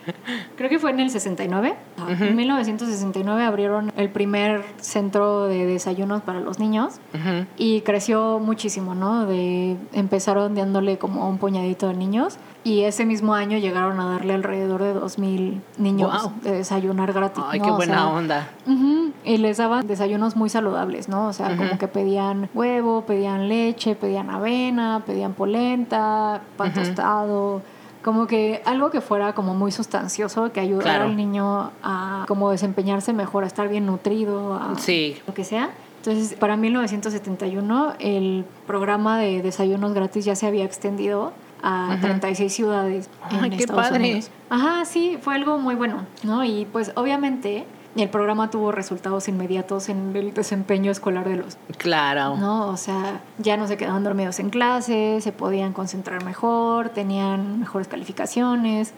Creo que fue en el 69. Ajá. Ujú. En 1969 abrieron el primer centro de desayunos para los niños Ujú. y creció muchísimo, ¿no? De, empezaron dándole como a un puñadito de niños y ese mismo año llegaron a darle alrededor de 2.000 niños Guau. de desayunar gratis. Ay, ¿no? qué O buena sea, onda. Ujú, Y les daban desayunos muy saludables, ¿no? O sea, como que pedían huevo, pedían leche, pedían avena, pedían polenta, pan tostado. Como que algo que fuera como muy sustancioso, que ayudara Claro. al niño a como desempeñarse mejor, a estar bien nutrido, a Sí. lo que sea. Entonces, para 1971, el programa de desayunos gratis ya se había extendido a Ujú. 36 ciudades en Ay, qué Estados padre. Unidos. Ajá, sí, fue algo muy bueno, ¿no? Y pues obviamente el programa tuvo resultados inmediatos en el desempeño escolar de los, Claro. ¿no? O sea, ya no se quedaban dormidos en clase, se podían concentrar mejor, tenían mejores calificaciones.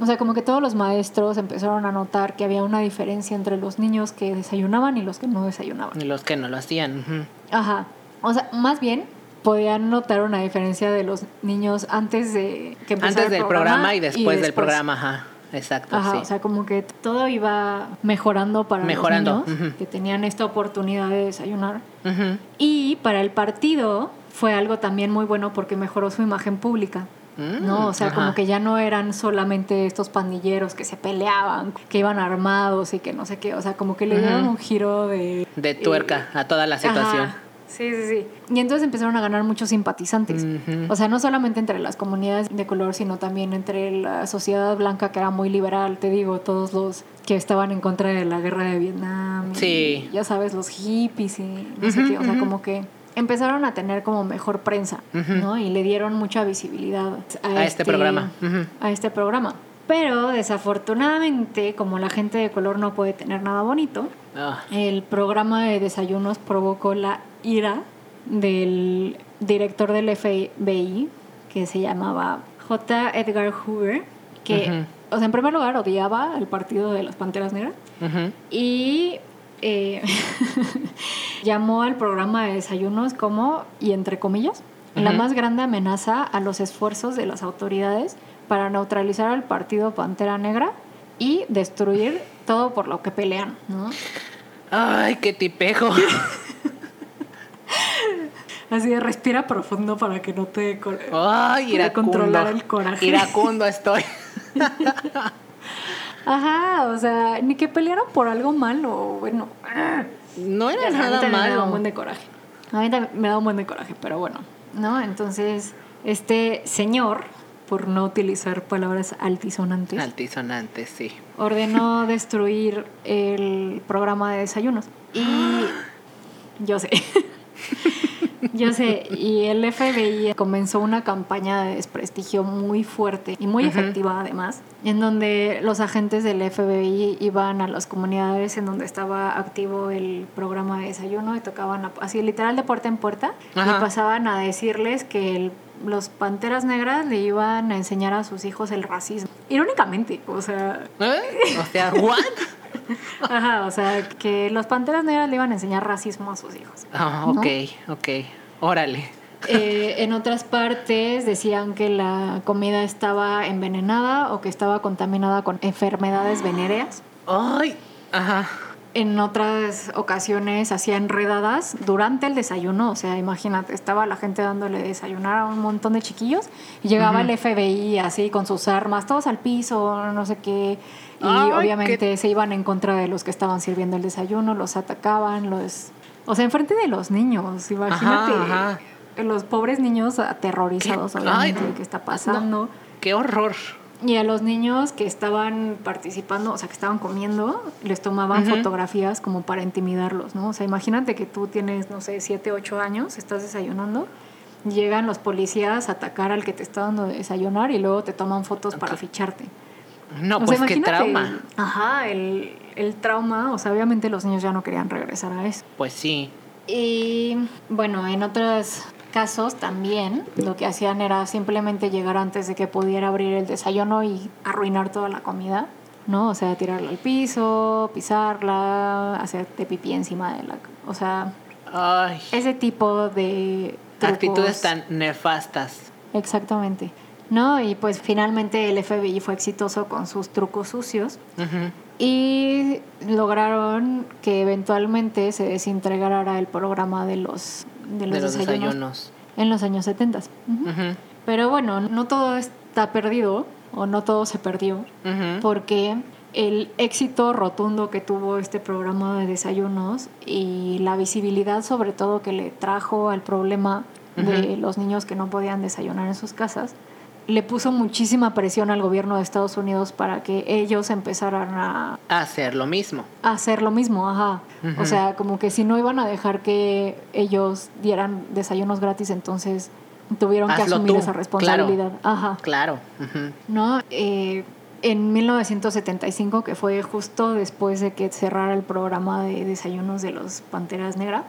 O sea, como que todos los maestros empezaron a notar que había una diferencia entre los niños que desayunaban y los que no desayunaban. Y los que no lo hacían. ujú. Ajá. O sea, más bien podían notar una diferencia de los niños antes de que empezara Antes el del programa y después, del programa, ajá. Exacto, Ajá, sí. o sea, como que todo iba mejorando para Mejorando, los niños ujú. que tenían esta oportunidad de desayunar. Y para el partido fue algo también muy bueno porque mejoró su imagen pública. Mm, ¿no? O sea, ajá. como que ya no eran solamente estos pandilleros que se peleaban, que iban armados y que no sé qué. O sea, como que le dieron un giro de... De tuerca a toda la Ajá. Sí, sí, sí. Y entonces empezaron a ganar muchos simpatizantes. O sea, no solamente entre las comunidades de color, sino también entre la sociedad blanca que era muy liberal, te digo, todos los que estaban en contra de la guerra de Vietnam. y, Sí. ya sabes, los hippies y no sé qué. O sea, como que empezaron a tener como mejor prensa. ¿no? Y le dieron mucha visibilidad a, A este programa. Ujú. A este programa. Pero desafortunadamente, como la gente de color no puede tener nada bonito, Ah, el programa de desayunos provocó la ira del director del FBI, que se llamaba J. Edgar Hoover, que, o sea, en primer lugar odiaba el partido de las Panteras Negras y eh, llamó al programa de desayunos como, y entre comillas, la más grande amenaza a los esfuerzos de las autoridades para neutralizar al partido Pantera Negra y destruir todo por lo que pelean, ¿no? Ay, qué tipejo. Así de respira profundo para que no te... Ay, Para controlar el coraje. Iracundo estoy. Ajá, o sea, ni que pelearan por algo malo, bueno. No era Ya, a mí nada también Me da un buen malo. de coraje. A mí también me da un buen de coraje, pero bueno, ¿no? Entonces, este señor, por no utilizar palabras altisonantes, Altisonante, sí. ordenó destruir el programa de desayunos. Y yo sé. Yo sé, y el FBI comenzó una campaña de desprestigio muy fuerte y muy efectiva además, en donde los agentes del FBI iban a las comunidades en donde estaba activo el programa de desayuno y tocaban a- así literal de puerta en puerta Ajá. y pasaban a decirles que el- los Panteras Negras le iban a enseñar a sus hijos el racismo. Irónicamente, o sea, ¿Eh? O sea, ¿what? Ajá, o sea, que los Panteras Negras le iban a enseñar racismo a sus hijos. Ah, ¿no? ok, ok. Órale. Eh, en otras partes decían que la comida estaba envenenada o que estaba contaminada con enfermedades venéreas. Ay, ajá. En otras ocasiones hacían redadas durante el desayuno, o sea, imagínate, estaba la gente dándole desayunar a un montón de chiquillos y llegaba el FBI así con sus armas, todos al piso, no sé qué, y Ay, obviamente qué- se iban en contra de los que estaban sirviendo el desayuno, los atacaban, los... O sea, enfrente de los niños, imagínate. ajá. Los pobres niños aterrorizados, ¿Qué? obviamente, Ay, de qué está pasando. Qué horror. Y a los niños que estaban participando, o sea, que estaban comiendo, les tomaban Ujú. fotografías como para intimidarlos, ¿no? O sea, imagínate que tú tienes, no sé, 7, 8 años, estás desayunando, llegan los policías a atacar al que te está dando de desayunar y luego te toman fotos para ficharte. No, O sea, pues qué trauma. el- ajá, el, el trauma, o sea, obviamente los niños ya no querían regresar a eso. Pues sí. Y bueno, en otros casos también lo que hacían era simplemente llegar antes de que pudiera abrir el desayuno y arruinar toda la comida, ¿no? O sea, tirarla al piso, pisarla, hacerte pipí encima de la... O sea, Ay, ese tipo de... trucos. actitudes tan nefastas. Exactamente. ¿No? Y pues finalmente el FBI fue exitoso con sus trucos sucios Ujú. Y lograron que eventualmente se desintegrara el programa de los, de los, De los desayunos, desayunos. en los años 70. Ujú, Pero bueno, no todo está perdido o no todo se perdió porque el éxito rotundo que tuvo este programa de desayunos y la visibilidad sobre todo que le trajo al problema de los niños que no podían desayunar en sus casas, le puso muchísima presión al gobierno de Estados Unidos para que ellos empezaran a Hacer lo mismo. hacer lo mismo, ajá. O sea, como que si no iban a dejar que ellos dieran desayunos gratis, entonces tuvieron que asumir tú, esa responsabilidad. Ajá. Claro. ¿no? Eh, en 1975, que fue justo después de que cerrara el programa de desayunos de los Panteras Negras,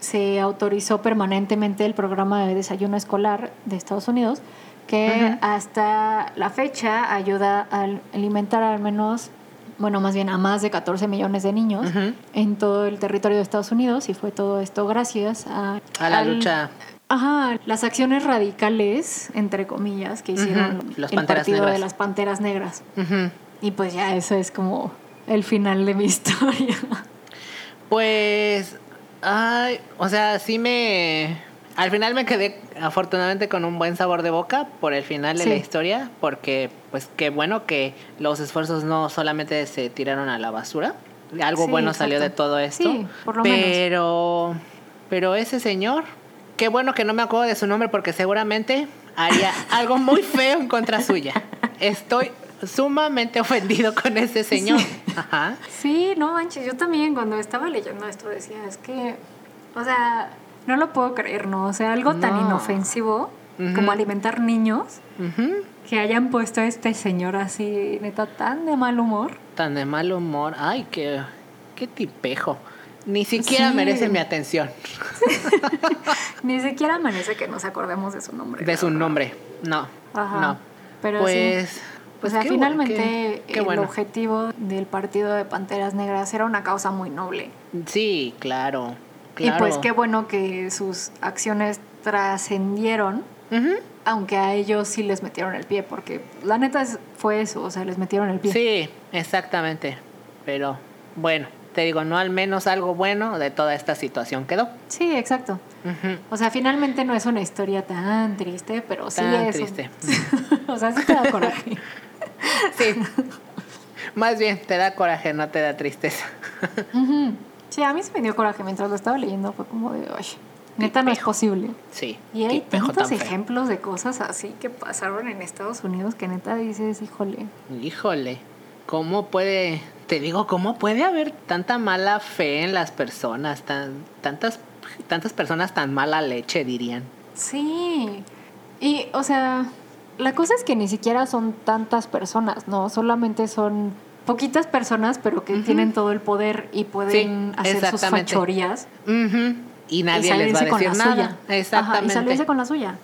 se autorizó permanentemente el programa de desayuno escolar de Estados Unidos, que hasta la fecha ayuda a alimentar al menos, bueno, más bien a más de 14 millones de niños en todo el territorio de Estados Unidos, y fue todo esto gracias a, A la al- lucha. Ajá, las acciones radicales, entre comillas, que hicieron Ujú, los el partido Negras. de las Panteras Negras. Y pues ya eso es como el final de mi historia. Pues, ay, o sea, sí me... Al final me quedé afortunadamente con un buen sabor de boca por el final de Sí. la historia, porque pues qué bueno que los esfuerzos no solamente se tiraron a la basura, algo Sí, bueno salió de todo esto, Sí, por lo menos. pero, pero ese señor, qué bueno que no me acuerdo de su nombre porque seguramente haría algo muy feo en contra suya. Estoy sumamente ofendido con ese señor. Ajá. Sí, no manches, yo también cuando estaba leyendo esto decía, es que, o sea, no lo puedo creer, ¿no? O sea, algo tan No. inofensivo como alimentar niños, que hayan puesto a este señor así, neta, tan de mal humor. Tan de mal humor. Ay, qué, qué tipejo. Ni siquiera Sí. merece mi atención. Ni siquiera merece que nos acordemos de su nombre. De su nombre. No. Ajá. No. Pero pues, sí. pues o sea, qué bu- finalmente qué- qué el objetivo del partido de Panteras Negras era una causa muy noble. Sí, claro. Y pues qué bueno que sus acciones trascendieron, aunque a ellos sí les metieron el pie, porque la neta fue eso, o sea, les metieron el pie. Sí, exactamente. Pero bueno, te digo, no al menos algo bueno de toda esta situación quedó. Sí, exacto. O sea, finalmente no es una historia tan triste, pero sí Tan es. un- triste. o sea, sí te da coraje. Sí. Más bien, te da coraje, no te da tristeza. Ujú. Sí, a mí se me dio coraje mientras lo estaba leyendo, fue como de, oye, neta no es posible. Sí. Y hay tantos ejemplos de cosas así que pasaron en Estados Unidos que neta dices, híjole. Híjole, ¿cómo puede, te digo, cómo puede haber tanta mala fe en las personas, tan, tantas, tantas personas tan mala leche, dirían? Sí. Y, o sea, la cosa es que ni siquiera son tantas personas, ¿no? Solamente son poquitas personas, pero que tienen todo el poder y pueden Sí, hacer sus exactamente. fachorías. Y y nadie les va a decir nada. suya. Ajá, Exactamente. y salirse con la suya.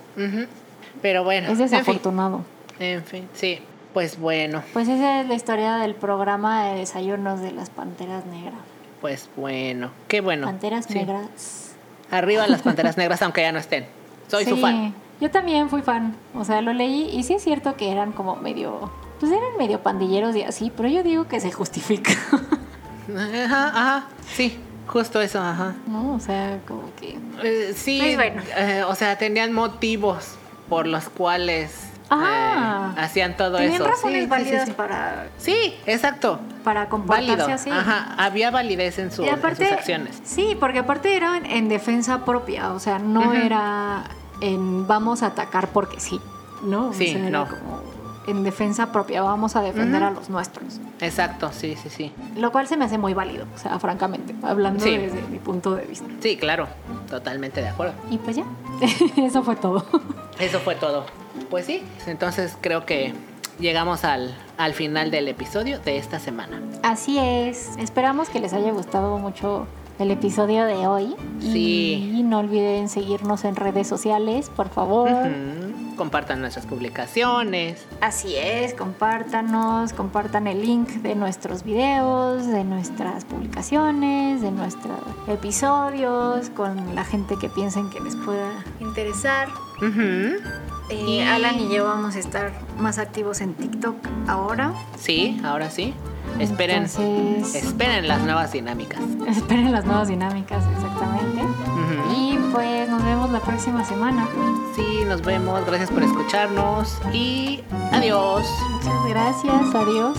Pero bueno, Es en fin, desafortunado. en fin, sí. Pues bueno, Pues esa es la historia del programa de desayunos de las Panteras Negras. pues bueno, qué bueno. Panteras Sí. Negras. Arriba las panteras negras, aunque ya no estén. Soy su fan. Yo también fui fan. O sea, lo leí y sí es cierto que eran como medio pues eran medio pandilleros y así, pero yo digo que se justifica. Ajá, ajá, sí, justo eso, ajá. ¿No? O sea, como que. Eh, sí, Pues bueno. eh, o sea, tenían motivos por los cuales Ah. eh, hacían todo Tenían eso. razones Sí, válidas sí, sí. para, Sí, exacto. para comportarse Válido. así. Ajá, había validez en, su- Y en aparte, sus acciones. sí, porque aparte era en, en defensa propia, o sea, no era en vamos a atacar porque sí, ¿no? O Sí, sea, era no. como en defensa propia, vamos a defender a los nuestros. Exacto, sí, sí, sí. Lo cual se me hace muy válido, o sea, francamente, hablando Sí. desde mi punto de vista. Sí, claro, totalmente de acuerdo. Y pues ya, eso fue todo. Eso fue todo. Pues sí, entonces creo que llegamos al, al final del episodio de esta semana. Así es, esperamos que les haya gustado mucho el episodio de hoy. Sí. Y no olviden seguirnos en redes sociales, por favor. Compartan nuestras publicaciones. Así es, compártanos, compartan el link de nuestros videos, de nuestras publicaciones, de nuestros episodios, con la gente que piensen que les pueda interesar. Eh, Y- Alan y yo vamos a estar más activos en TikTok ahora. Sí, ahora sí. Esperen, Entonces, esperen las nuevas dinámicas. esperen las nuevas dinámicas, exactamente. Y pues nos vemos la próxima semana. Sí, nos vemos. Gracias por escucharnos y adiós. Muchas gracias, adiós.